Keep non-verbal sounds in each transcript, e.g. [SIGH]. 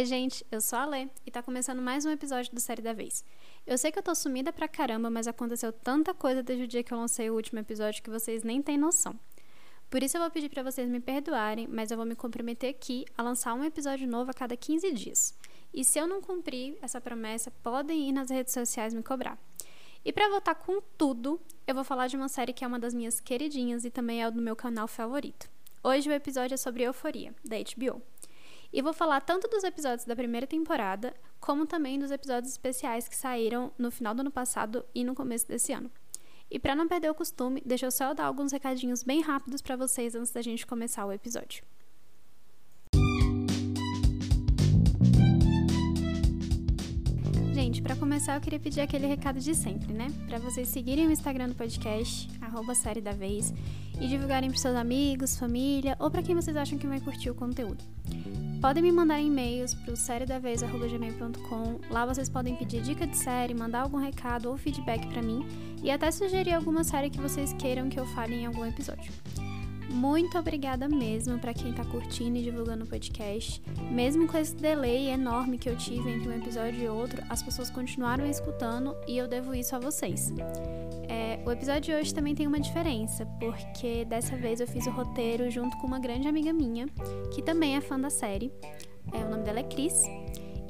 Oi, gente, eu sou a Lê e tá começando mais um episódio do Série da Vez. Eu sei que eu tô sumida pra caramba, mas aconteceu tanta coisa desde o dia que eu lancei o último episódio que vocês nem têm noção. Por isso eu vou pedir para vocês me perdoarem, mas eu vou me comprometer aqui a lançar um episódio novo a cada 15 dias. E se eu não cumprir essa promessa, podem ir nas redes sociais me cobrar. E para voltar com tudo, eu vou falar de uma série que é uma das minhas queridinhas e também é do meu canal favorito. Hoje o episódio é sobre Euforia, da HBO. E vou falar tanto dos episódios da primeira temporada, como também dos episódios especiais que saíram no final do ano passado e no começo desse ano. E para não perder o costume, deixa eu só dar alguns recadinhos bem rápidos para vocês antes da gente começar o episódio. Gente, para começar, eu queria pedir aquele recado de sempre, né? Para vocês seguirem o Instagram do podcast, série da vez, e divulgarem para seus amigos, família ou para quem vocês acham que vai curtir o conteúdo. Podem me mandar e-mails para o sériedavez.gmail.com. Lá vocês podem pedir dica de série, mandar algum recado ou feedback para mim e até sugerir alguma série que vocês queiram que eu fale em algum episódio. Muito obrigada mesmo para quem está curtindo e divulgando o podcast. Mesmo com esse delay enorme que eu tive entre um episódio e outro, as pessoas continuaram escutando e eu devo isso a vocês. É, o episódio de hoje também tem uma diferença, porque dessa vez eu fiz o roteiro junto com uma grande amiga minha, que também é fã da série. É, o nome dela é Cris.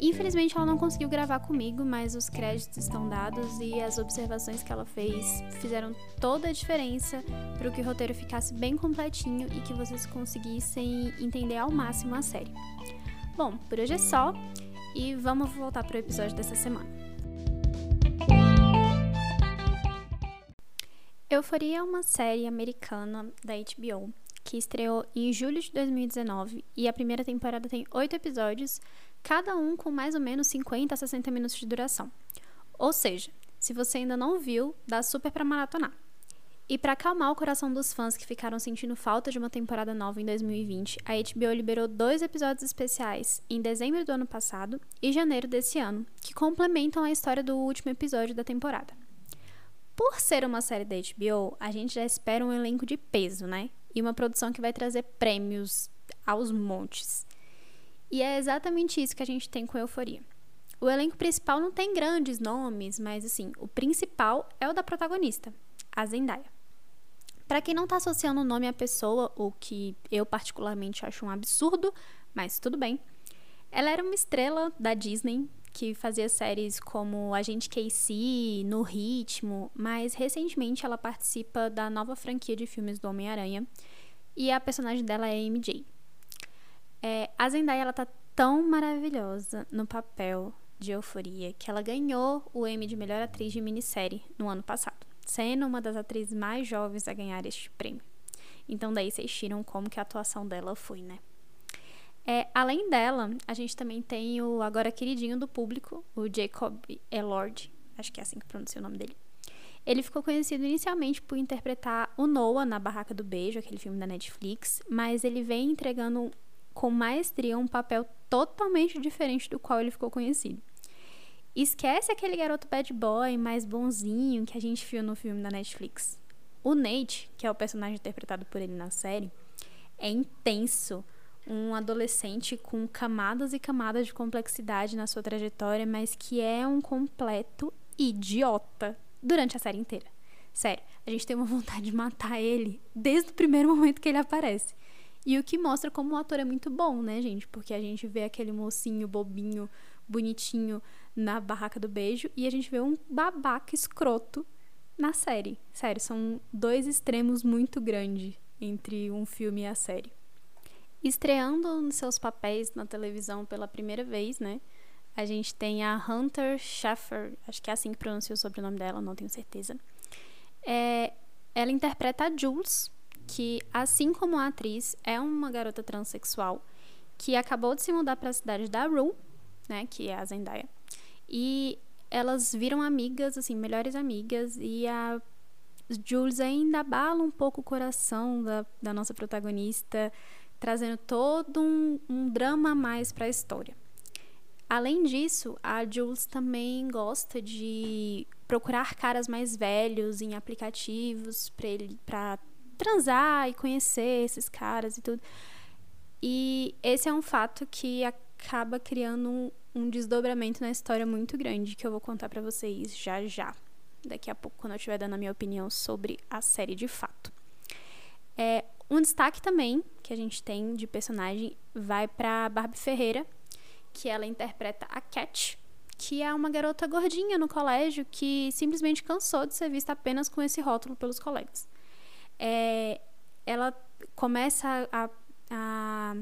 Infelizmente ela não conseguiu gravar comigo, mas os créditos estão dados e as observações que ela fez fizeram toda a diferença para que o roteiro ficasse bem completinho e que vocês conseguissem entender ao máximo a série. Bom, por hoje é só e vamos voltar para o episódio dessa semana. Euforia é uma série americana da HBO que estreou em julho de 2019 e a primeira temporada tem oito episódios, cada um com mais ou menos 50 a 60 minutos de duração. Ou seja, se você ainda não viu, dá super para maratonar. E para acalmar o coração dos fãs que ficaram sentindo falta de uma temporada nova em 2020, a HBO liberou dois episódios especiais em dezembro do ano passado e janeiro desse ano, que complementam a história do último episódio da temporada. Por ser uma série da HBO, a gente já espera um elenco de peso, né? E uma produção que vai trazer prêmios aos montes. E é exatamente isso que a gente tem com Euforia. O elenco principal não tem grandes nomes, mas assim, o principal é o da protagonista, a Zendaya. Para quem não está associando o nome à pessoa, o que eu particularmente acho um absurdo, mas tudo bem. Ela era uma estrela da Disney, que fazia séries como Agente Casey, No Ritmo, mas recentemente ela participa da nova franquia de filmes do Homem-Aranha e a personagem dela é MJ. É, a Zendaya ela tá tão maravilhosa no papel de Euforia que ela ganhou o Emmy de melhor atriz de minissérie no ano passado, sendo uma das atrizes mais jovens a ganhar este prêmio. Então daí vocês tiram como que a atuação dela foi, né? É, além dela, a gente também tem o agora queridinho do público, o Jacob Elord, acho que é assim que pronuncia o nome dele. Ele ficou conhecido inicialmente por interpretar o Noah na Barraca do Beijo, aquele filme da Netflix, mas ele vem entregando com maestria um papel totalmente diferente do qual ele ficou conhecido. Esquece aquele garoto bad boy mais bonzinho que a gente viu no filme da Netflix. O Nate, que é o personagem interpretado por ele na série, é intenso um adolescente com camadas e camadas de complexidade na sua trajetória, mas que é um completo idiota durante a série inteira. Sério, a gente tem uma vontade de matar ele desde o primeiro momento que ele aparece. E o que mostra como o ator é muito bom, né, gente? Porque a gente vê aquele mocinho bobinho, bonitinho na barraca do beijo e a gente vê um babaca escroto na série. Sério, são dois extremos muito grandes entre um filme e a série. Estreando seus papéis na televisão pela primeira vez, né? A gente tem a Hunter Schafer, acho que é assim que pronuncia o sobrenome dela, não tenho certeza. É, ela interpreta a Jules, que, assim como a atriz, é uma garota transexual que acabou de se mudar para a cidade da Rue, né, que é a Zendaya. E elas viram amigas, assim, melhores amigas, e a Jules ainda abala um pouco o coração da, da nossa protagonista, trazendo todo um, um drama a mais para a história. Além disso, a Jules também gosta de procurar caras mais velhos em aplicativos para transar e conhecer esses caras e tudo. E esse é um fato que acaba criando um, um desdobramento na história muito grande que eu vou contar para vocês já já. Daqui a pouco, quando eu estiver dando a minha opinião sobre a série de fato. É, um destaque também que a gente tem de personagem vai para Barbie Ferreira, que ela interpreta a Cat, que é uma garota gordinha no colégio que simplesmente cansou de ser vista apenas com esse rótulo pelos colegas. É, ela começa a, a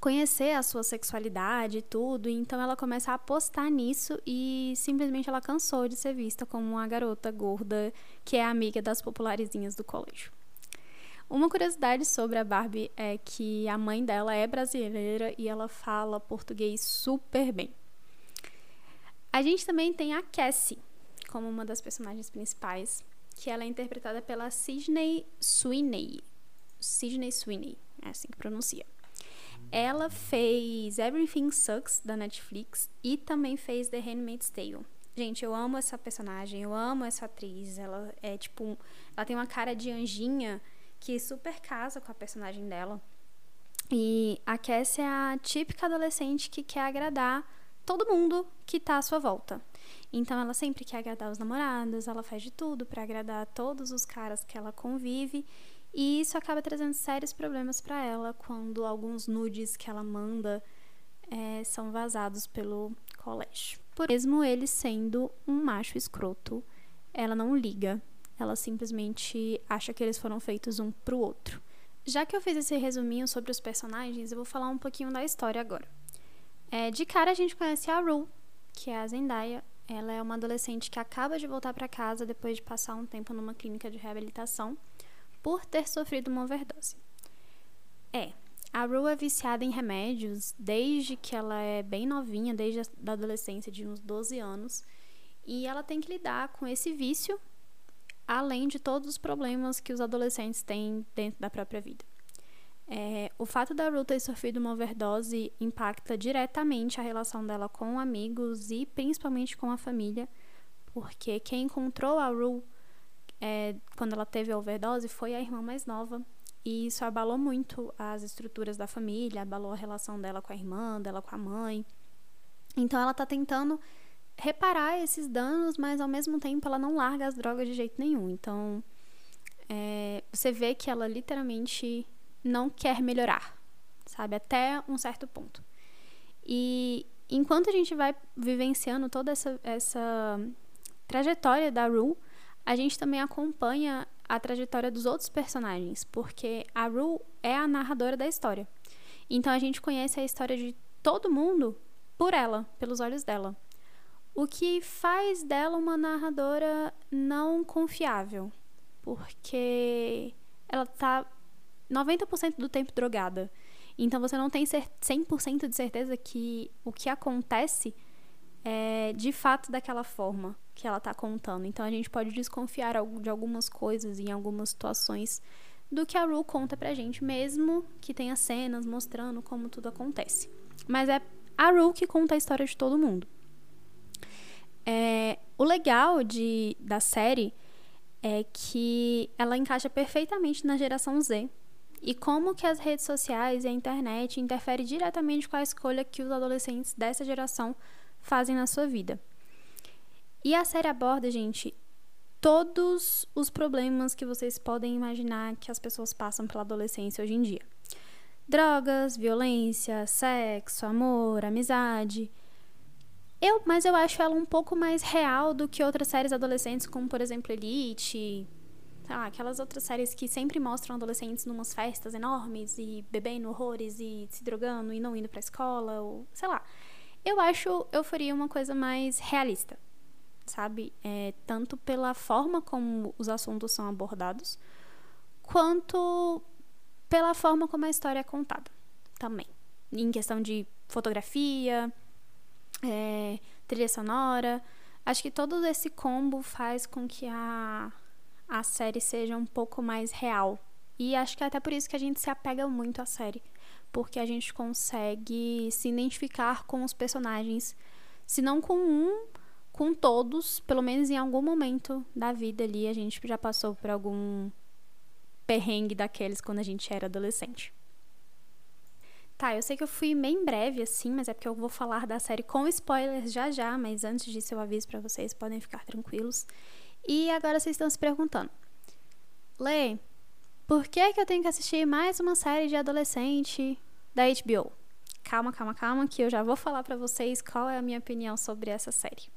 conhecer a sua sexualidade e tudo, então ela começa a apostar nisso e simplesmente ela cansou de ser vista como uma garota gorda que é amiga das popularizinhas do colégio. Uma curiosidade sobre a Barbie é que a mãe dela é brasileira e ela fala português super bem. A gente também tem a Cassie como uma das personagens principais, que ela é interpretada pela Sidney Sweeney. Sidney Sweeney, é assim que pronuncia. Ela fez Everything Sucks da Netflix e também fez The Handmaid's Tale. Gente, eu amo essa personagem, eu amo essa atriz. Ela é tipo, ela tem uma cara de anjinha que super casa com a personagem dela. E a Cassie é a típica adolescente que quer agradar todo mundo que tá à sua volta. Então ela sempre quer agradar os namorados, ela faz de tudo para agradar todos os caras que ela convive, e isso acaba trazendo sérios problemas para ela quando alguns nudes que ela manda é, são vazados pelo colégio. Por mesmo ele sendo um macho escroto, ela não liga ela simplesmente acha que eles foram feitos um pro outro. Já que eu fiz esse resuminho sobre os personagens, eu vou falar um pouquinho da história agora. É, de cara a gente conhece a Rue, que é a Zendaya. Ela é uma adolescente que acaba de voltar para casa depois de passar um tempo numa clínica de reabilitação por ter sofrido uma overdose. É, a Rue é viciada em remédios desde que ela é bem novinha, desde a adolescência, de uns 12 anos, e ela tem que lidar com esse vício além de todos os problemas que os adolescentes têm dentro da própria vida. É, o fato da Ruth ter sofrido uma overdose impacta diretamente a relação dela com amigos e principalmente com a família, porque quem encontrou a Ruth é, quando ela teve a overdose foi a irmã mais nova, e isso abalou muito as estruturas da família, abalou a relação dela com a irmã, dela com a mãe. Então ela está tentando reparar esses danos, mas ao mesmo tempo ela não larga as drogas de jeito nenhum. Então, é, você vê que ela literalmente não quer melhorar, sabe? Até um certo ponto. E enquanto a gente vai vivenciando toda essa, essa trajetória da Rue, a gente também acompanha a trajetória dos outros personagens, porque a Rue é a narradora da história. Então a gente conhece a história de todo mundo por ela, pelos olhos dela. O que faz dela uma narradora não confiável, porque ela tá 90% do tempo drogada. Então você não tem 100% de certeza que o que acontece é de fato daquela forma que ela está contando. Então a gente pode desconfiar de algumas coisas em algumas situações do que a Ru conta pra gente, mesmo que tenha cenas mostrando como tudo acontece. Mas é a Ru que conta a história de todo mundo. É, o legal de, da série é que ela encaixa perfeitamente na geração Z e como que as redes sociais e a internet interferem diretamente com a escolha que os adolescentes dessa geração fazem na sua vida. E a série aborda, gente, todos os problemas que vocês podem imaginar que as pessoas passam pela adolescência hoje em dia. Drogas, violência, sexo, amor, amizade, eu, mas eu acho ela um pouco mais real do que outras séries adolescentes, como por exemplo Elite, ah, aquelas outras séries que sempre mostram adolescentes numas festas enormes e bebendo horrores e se drogando e não indo pra escola, ou sei lá. Eu acho Euforia uma coisa mais realista, sabe? É, tanto pela forma como os assuntos são abordados, quanto pela forma como a história é contada também. Em questão de fotografia, é, trilha sonora. Acho que todo esse combo faz com que a, a série seja um pouco mais real. E acho que é até por isso que a gente se apega muito à série. Porque a gente consegue se identificar com os personagens, se não com um, com todos, pelo menos em algum momento da vida ali, a gente já passou por algum perrengue daqueles quando a gente era adolescente. Tá, eu sei que eu fui bem breve assim, mas é porque eu vou falar da série com spoilers já já, mas antes disso eu aviso para vocês, podem ficar tranquilos. E agora vocês estão se perguntando: Lê, por que, que eu tenho que assistir mais uma série de adolescente da HBO? Calma, calma, calma, que eu já vou falar para vocês qual é a minha opinião sobre essa série.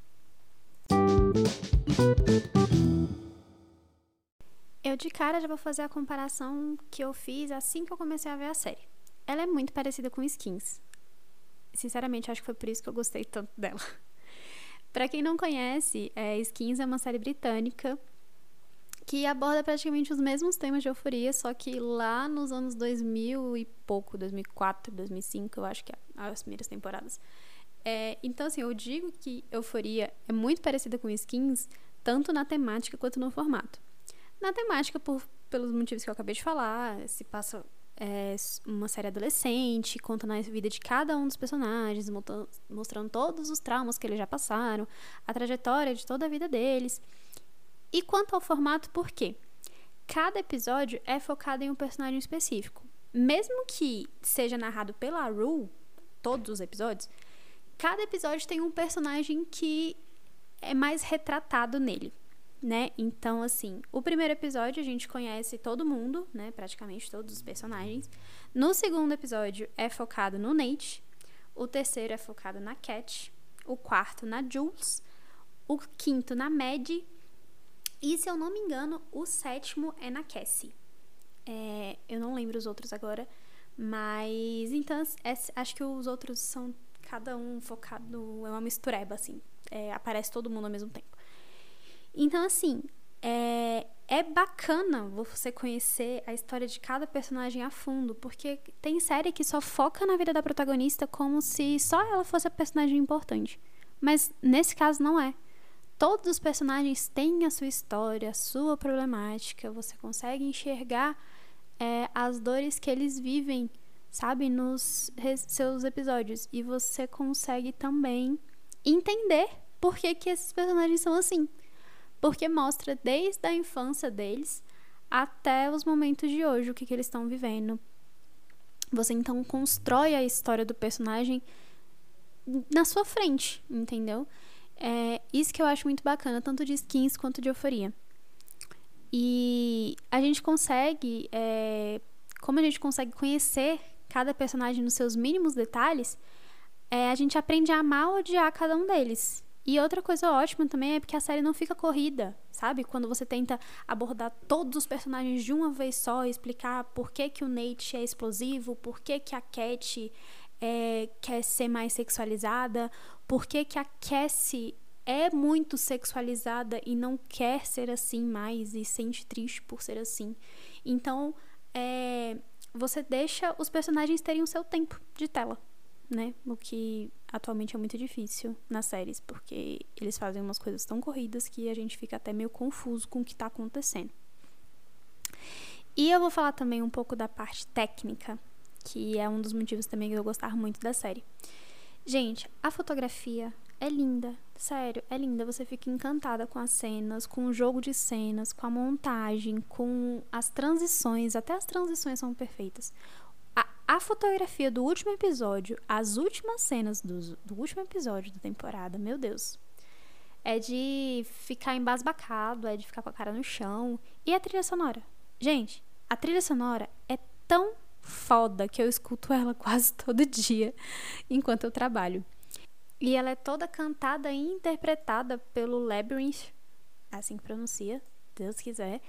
Eu de cara já vou fazer a comparação que eu fiz assim que eu comecei a ver a série. Ela é muito parecida com Skins. Sinceramente, acho que foi por isso que eu gostei tanto dela. Para quem não conhece, é, Skins é uma série britânica que aborda praticamente os mesmos temas de euforia, só que lá nos anos 2000 e pouco, 2004, 2005, eu acho que é as primeiras temporadas. É, então, assim, eu digo que Euforia é muito parecida com Skins, tanto na temática quanto no formato. Na temática, por, pelos motivos que eu acabei de falar, se passa é, uma série adolescente, conta a vida de cada um dos personagens, mostrando todos os traumas que eles já passaram, a trajetória de toda a vida deles. E quanto ao formato, por quê? Cada episódio é focado em um personagem específico. Mesmo que seja narrado pela Rue, todos os episódios, cada episódio tem um personagem que é mais retratado nele né? Então, assim, o primeiro episódio a gente conhece todo mundo, né? Praticamente todos os personagens. No segundo episódio é focado no Nate. O terceiro é focado na Cat. O quarto na Jules. O quinto na Maddie. E, se eu não me engano, o sétimo é na Cassie. É, eu não lembro os outros agora. Mas, então, é, acho que os outros são cada um focado. É uma mistureba, assim. É, aparece todo mundo ao mesmo tempo. Então, assim, é, é bacana você conhecer a história de cada personagem a fundo, porque tem série que só foca na vida da protagonista como se só ela fosse a personagem importante. Mas nesse caso não é. Todos os personagens têm a sua história, a sua problemática, você consegue enxergar é, as dores que eles vivem, sabe, nos seus episódios. E você consegue também entender por que, que esses personagens são assim porque mostra desde a infância deles até os momentos de hoje, o que, que eles estão vivendo. Você então constrói a história do personagem na sua frente, entendeu? É isso que eu acho muito bacana, tanto de skins quanto de euforia. E a gente consegue, é, como a gente consegue conhecer cada personagem nos seus mínimos detalhes, é, a gente aprende a amar ou odiar cada um deles. E outra coisa ótima também é porque a série não fica corrida, sabe? Quando você tenta abordar todos os personagens de uma vez só, explicar por que, que o Nate é explosivo, por que, que a Cat é, quer ser mais sexualizada, por que, que a Cassie é muito sexualizada e não quer ser assim mais e sente triste por ser assim. Então, é, você deixa os personagens terem o seu tempo de tela, né? O que atualmente é muito difícil nas séries, porque eles fazem umas coisas tão corridas que a gente fica até meio confuso com o que está acontecendo. E eu vou falar também um pouco da parte técnica, que é um dos motivos também que eu gostar muito da série. Gente, a fotografia é linda, sério, é linda. Você fica encantada com as cenas, com o jogo de cenas, com a montagem, com as transições. Até as transições são perfeitas. A fotografia do último episódio, as últimas cenas do, do último episódio da temporada, meu Deus. É de ficar embasbacado, é de ficar com a cara no chão. E a trilha sonora? Gente, a trilha sonora é tão foda que eu escuto ela [LAUGHS] quase todo dia enquanto eu trabalho. E ela é toda cantada e interpretada pelo Labyrinth, assim que pronuncia, Deus quiser.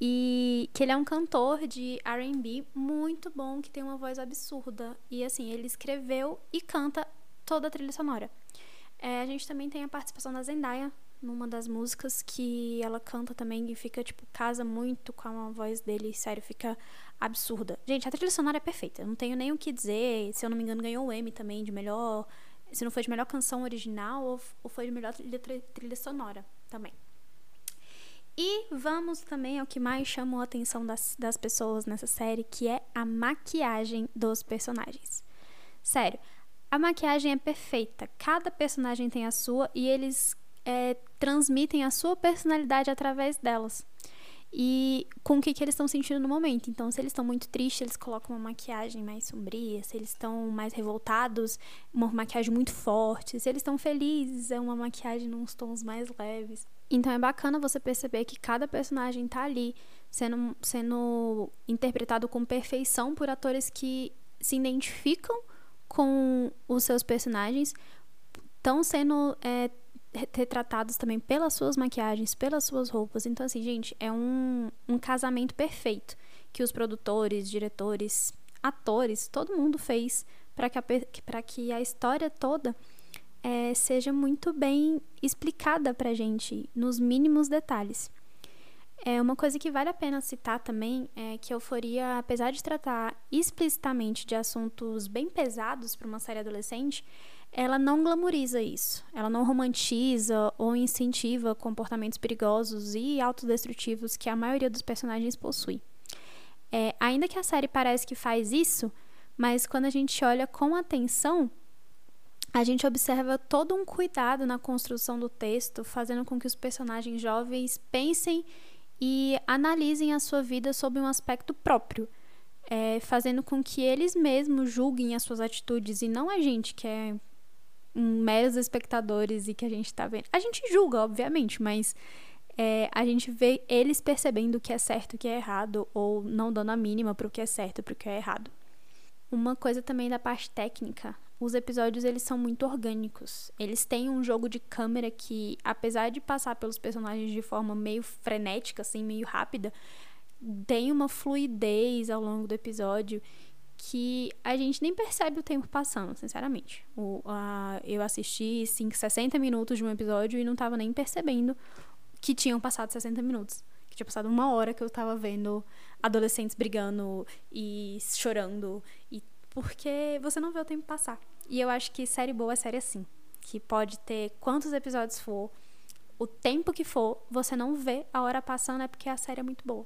E que ele é um cantor de R&B muito bom, que tem uma voz absurda. E assim, ele escreveu e canta toda a trilha sonora. É, a gente também tem a participação da Zendaya numa das músicas que ela canta também e fica, tipo, casa muito com a voz dele, sério, fica absurda. Gente, a trilha sonora é perfeita, eu não tenho nem o que dizer, se eu não me engano ganhou o M também de melhor, se não foi de melhor canção original ou, ou foi de melhor trilha, trilha sonora também. E vamos também ao que mais chamou a atenção das, das pessoas nessa série, que é a maquiagem dos personagens. Sério, a maquiagem é perfeita. Cada personagem tem a sua e eles é, transmitem a sua personalidade através delas. e com o que, que eles estão sentindo no momento. Então, se eles estão muito tristes, eles colocam uma maquiagem mais sombria. Se eles estão mais revoltados, uma maquiagem muito forte. Se eles estão felizes, é uma maquiagem nos tons mais leves. Então, é bacana você perceber que cada personagem tá ali sendo, sendo interpretado com perfeição por atores que se identificam com os seus personagens, estão sendo é, retratados também pelas suas maquiagens, pelas suas roupas. Então, assim, gente, é um, um casamento perfeito que os produtores, diretores, atores, todo mundo fez para que, que a história toda é, seja muito bem explicada pra gente nos mínimos detalhes. É uma coisa que vale a pena citar também é que Euforia, apesar de tratar explicitamente de assuntos bem pesados para uma série adolescente, ela não glamoriza isso. Ela não romantiza ou incentiva comportamentos perigosos e autodestrutivos que a maioria dos personagens possui. É, ainda que a série parece que faz isso, mas quando a gente olha com atenção, a gente observa todo um cuidado na construção do texto, fazendo com que os personagens jovens pensem e analisem a sua vida sob um aspecto próprio, é, fazendo com que eles mesmos julguem as suas atitudes e não a gente que é um, meros espectadores e que a gente tá vendo. A gente julga, obviamente, mas é, a gente vê eles percebendo o que é certo o que é errado, ou não dando a mínima pro que é certo e pro que é errado. Uma coisa também da parte técnica, os episódios eles são muito orgânicos. Eles têm um jogo de câmera que, apesar de passar pelos personagens de forma meio frenética, assim, meio rápida, tem uma fluidez ao longo do episódio que a gente nem percebe o tempo passando, sinceramente. O, a, eu assisti 5, 60 minutos de um episódio e não tava nem percebendo que tinham passado 60 minutos. Que tinha passado uma hora que eu tava vendo adolescentes brigando e chorando. E porque você não vê o tempo passar. E eu acho que série boa é série assim. Que pode ter quantos episódios for, o tempo que for, você não vê a hora passando é porque a série é muito boa.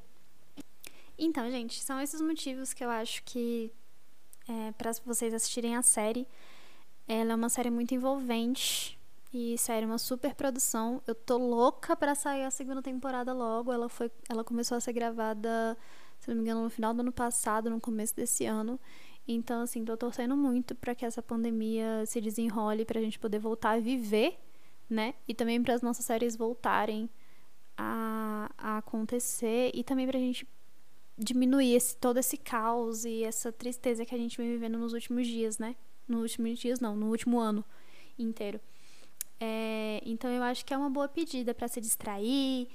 Então, gente, são esses motivos que eu acho que é, para vocês assistirem a série. Ela é uma série muito envolvente e série uma super produção. Eu tô louca para sair a segunda temporada logo. Ela foi, ela começou a ser gravada, se não me engano, no final do ano passado, no começo desse ano. Então, assim, tô torcendo muito para que essa pandemia se desenrole pra gente poder voltar a viver, né? E também para as nossas séries voltarem a, a acontecer e também pra gente diminuir esse, todo esse caos e essa tristeza que a gente vem vivendo nos últimos dias, né? Nos últimos dias, não, no último ano inteiro. É, então eu acho que é uma boa pedida para se distrair,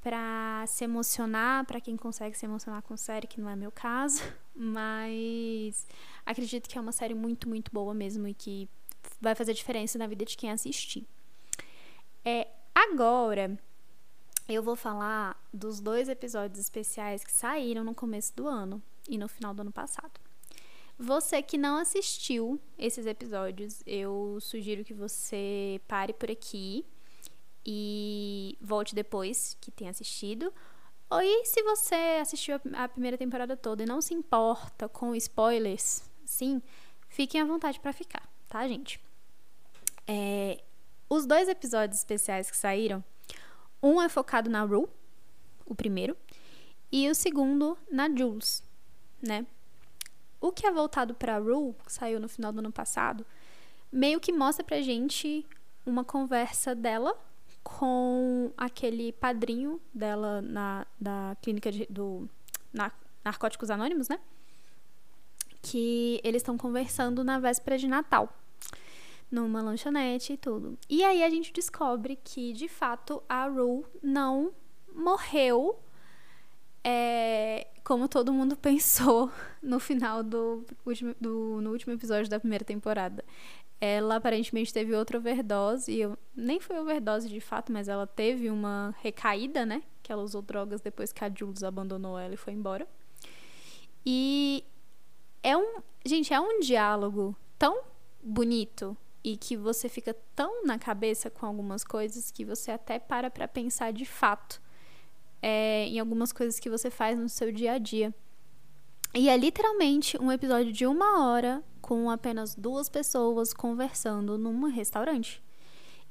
para se emocionar, para quem consegue se emocionar com série, que não é meu caso, [LAUGHS] mas acredito que é uma série muito, muito boa mesmo e que vai fazer diferença na vida de quem assistir. É, agora, eu vou falar dos dois episódios especiais que saíram no começo do ano e no final do ano passado. Você que não assistiu esses episódios, eu sugiro que você pare por aqui e volte depois que tenha assistido. Ou e se você assistiu a primeira temporada toda e não se importa com spoilers, sim, fiquem à vontade para ficar, tá, gente? É, os dois episódios especiais que saíram um é focado na Rue, o primeiro, e o segundo na Jules, né? O que é voltado para Rue, que saiu no final do ano passado, meio que mostra pra gente uma conversa dela com aquele padrinho dela na da clínica de, do na, Narcóticos Anônimos, né? Que eles estão conversando na véspera de Natal numa lanchonete e tudo. E aí a gente descobre que, de fato, a Rue não morreu é, como todo mundo [LAUGHS] pensou no final do do, no último episódio da primeira temporada. Ela aparentemente teve outra overdose, e eu, nem foi overdose de fato, mas ela teve uma recaída, né? Que ela usou drogas depois que a Jules abandonou ela e foi embora. E é um. Gente, é um diálogo tão bonito e que você fica tão na cabeça com algumas coisas que você até para para pensar de fato é, em algumas coisas que você faz no seu dia a dia. E é literalmente um episódio de uma hora com apenas duas pessoas conversando num restaurante.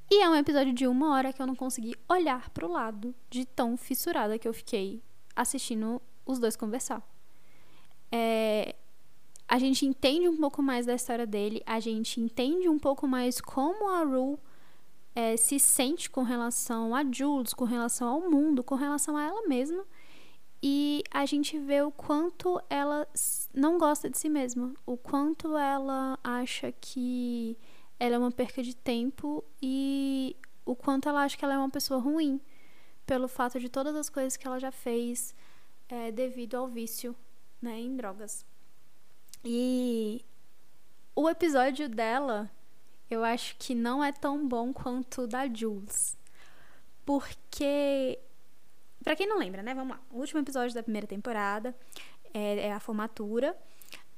E é um episódio de uma hora que eu não consegui olhar pro lado de tão fissurada que eu fiquei assistindo os dois conversar. É, a gente entende um pouco mais da história dele, a gente entende um pouco mais como a Rue é, se sente com relação a Jules, com relação ao mundo, com relação a ela mesma. E a gente vê o quanto ela não gosta de si mesma, o quanto ela acha que ela é uma perca de tempo e o quanto ela acha que ela é uma pessoa ruim, pelo fato de todas as coisas que ela já fez é, devido ao vício né, em drogas. E o episódio dela eu acho que não é tão bom quanto o da Jules. Porque, para quem não lembra, né? Vamos lá. O último episódio da primeira temporada é, é a formatura.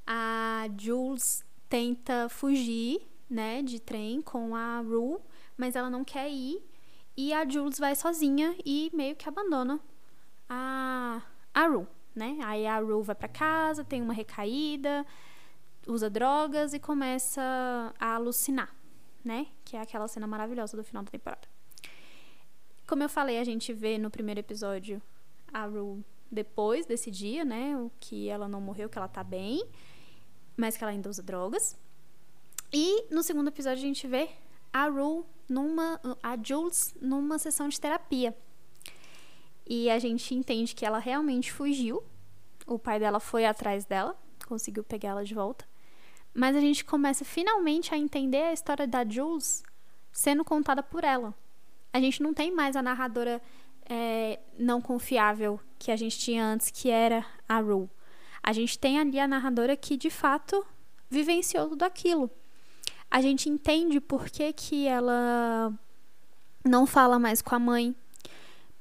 A Jules tenta fugir, né, de trem com a Rue, mas ela não quer ir. E a Jules vai sozinha e meio que abandona a, a Rue, né? Aí a Rue vai para casa, tem uma recaída, usa drogas e começa a alucinar né? Que é aquela cena maravilhosa do final da temporada. Como eu falei, a gente vê no primeiro episódio a Rue depois desse dia, né? O que ela não morreu, que ela tá bem, mas que ela ainda usa drogas. E no segundo episódio a gente vê a Rue numa. a Jules numa sessão de terapia. E a gente entende que ela realmente fugiu. O pai dela foi atrás dela, conseguiu pegar ela de volta. Mas a gente começa finalmente a entender a história da Jules sendo contada por ela. A gente não tem mais a narradora é, não confiável que a gente tinha antes, que era a Rue. A gente tem ali a narradora que de fato vivenciou tudo aquilo. A gente entende por que, que ela não fala mais com a mãe,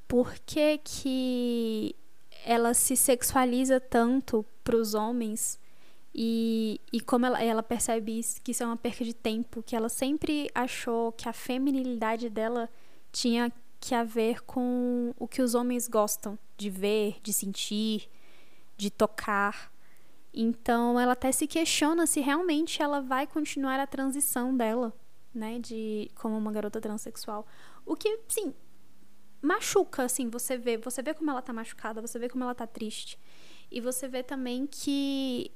por que, que ela se sexualiza tanto para os homens e, e como ela, ela percebe isso, que isso é uma perca de tempo, que ela sempre achou que a feminilidade dela tinha que a ver com o que os homens gostam de ver, de sentir, de tocar. Então ela até se questiona se realmente ela vai continuar a transição dela, né, de como uma garota transexual. O que, sim, machuca, assim, você vê, você vê como ela tá machucada, você vê como ela tá triste. E você vê também que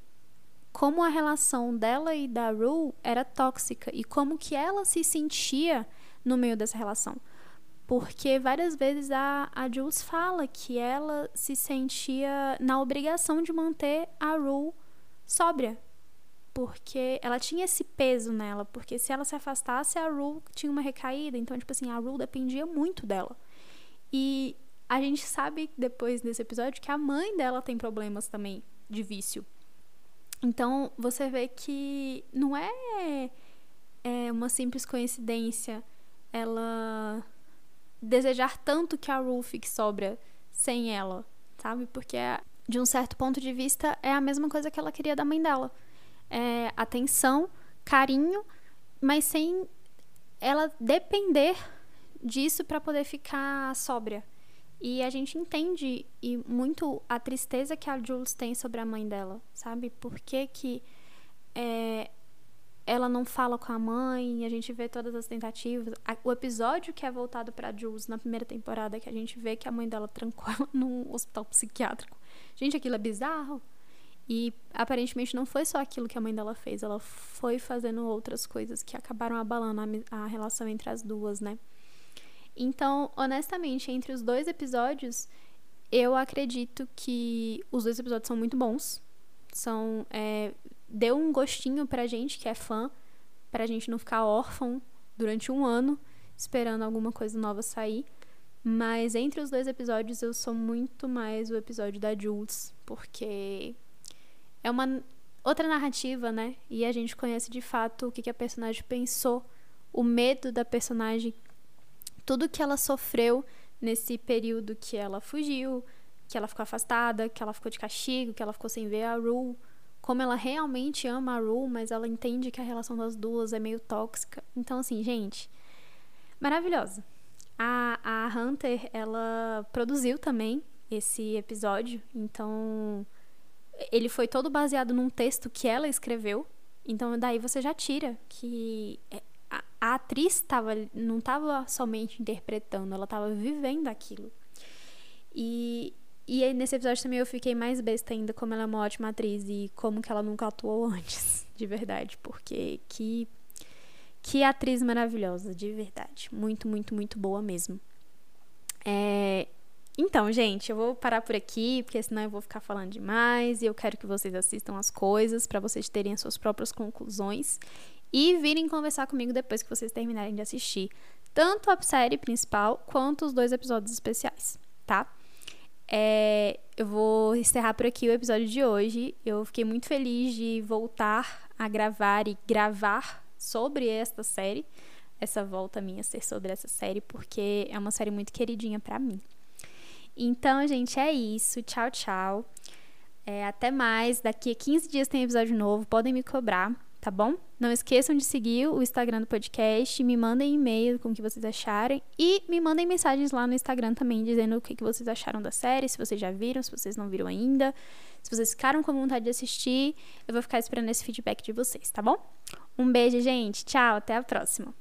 como a relação dela e da Rue era tóxica e como que ela se sentia no meio dessa relação. Porque várias vezes a, a Jules fala que ela se sentia na obrigação de manter a Rue sóbria. Porque ela tinha esse peso nela. Porque se ela se afastasse, a Rue tinha uma recaída. Então, tipo assim, a Rue dependia muito dela. E a gente sabe depois desse episódio que a mãe dela tem problemas também de vício. Então, você vê que não é, é uma simples coincidência ela desejar tanto que a Rue fique sobra sem ela, sabe? Porque, de um certo ponto de vista, é a mesma coisa que ela queria da mãe dela. É atenção, carinho, mas sem ela depender disso para poder ficar sóbria. E a gente entende e muito a tristeza que a Jules tem sobre a mãe dela, sabe? Por que, que é, ela não fala com a mãe, a gente vê todas as tentativas. O episódio que é voltado para Jules na primeira temporada, que a gente vê que a mãe dela trancou ela [LAUGHS] num hospital psiquiátrico. Gente, aquilo é bizarro. E aparentemente não foi só aquilo que a mãe dela fez, ela foi fazendo outras coisas que acabaram abalando a, a relação entre as duas, né? Então, honestamente, entre os dois episódios, eu acredito que os dois episódios são muito bons. São. É, deu um gostinho pra gente que é fã, pra gente não ficar órfão durante um ano esperando alguma coisa nova sair. Mas entre os dois episódios eu sou muito mais o episódio da Jules, porque é uma outra narrativa, né? E a gente conhece de fato o que, a personagem pensou, o medo da personagem tudo que ela sofreu nesse período que ela fugiu, que ela ficou afastada, que ela ficou de castigo, que ela ficou sem ver a Rue, como ela realmente ama a Rue, mas ela entende que a relação das duas é meio tóxica. Então, assim, gente, maravilhosa. A, a Hunter, ela produziu também esse episódio, então ele foi todo baseado num texto que ela escreveu. Então, daí você já tira que é, a atriz tava, não estava somente interpretando, ela estava vivendo aquilo. E E aí, nesse episódio também eu fiquei mais besta ainda como ela é uma ótima atriz e como que ela nunca atuou [LAUGHS] antes, de verdade, porque que que atriz maravilhosa, de verdade, muito, muito, muito boa mesmo. É, então, gente, eu vou parar por aqui, porque senão eu vou ficar falando demais e eu quero que vocês assistam as coisas para vocês terem as suas próprias conclusões e virem conversar comigo depois que vocês terminarem de assistir tanto a série principal quanto os dois episódios especiais, tá? É, eu vou encerrar por aqui o episódio de hoje. Eu fiquei muito feliz de voltar a gravar e gravar sobre esta série. Essa volta minha ser sobre essa série, porque é uma série muito queridinha para mim. Então, gente, é isso. Tchau, tchau. É, até mais. Daqui a 15 dias tem episódio novo. Podem me cobrar tá bom? Não esqueçam de seguir o Instagram do podcast, me mandem e-mail com o que vocês acharem e me mandem mensagens lá no Instagram também dizendo o que vocês acharam da série, se vocês já viram, se vocês não viram ainda, se vocês ficaram com vontade de assistir, eu vou ficar esperando esse feedback de vocês, tá bom? Um beijo, gente. Tchau, até a próxima.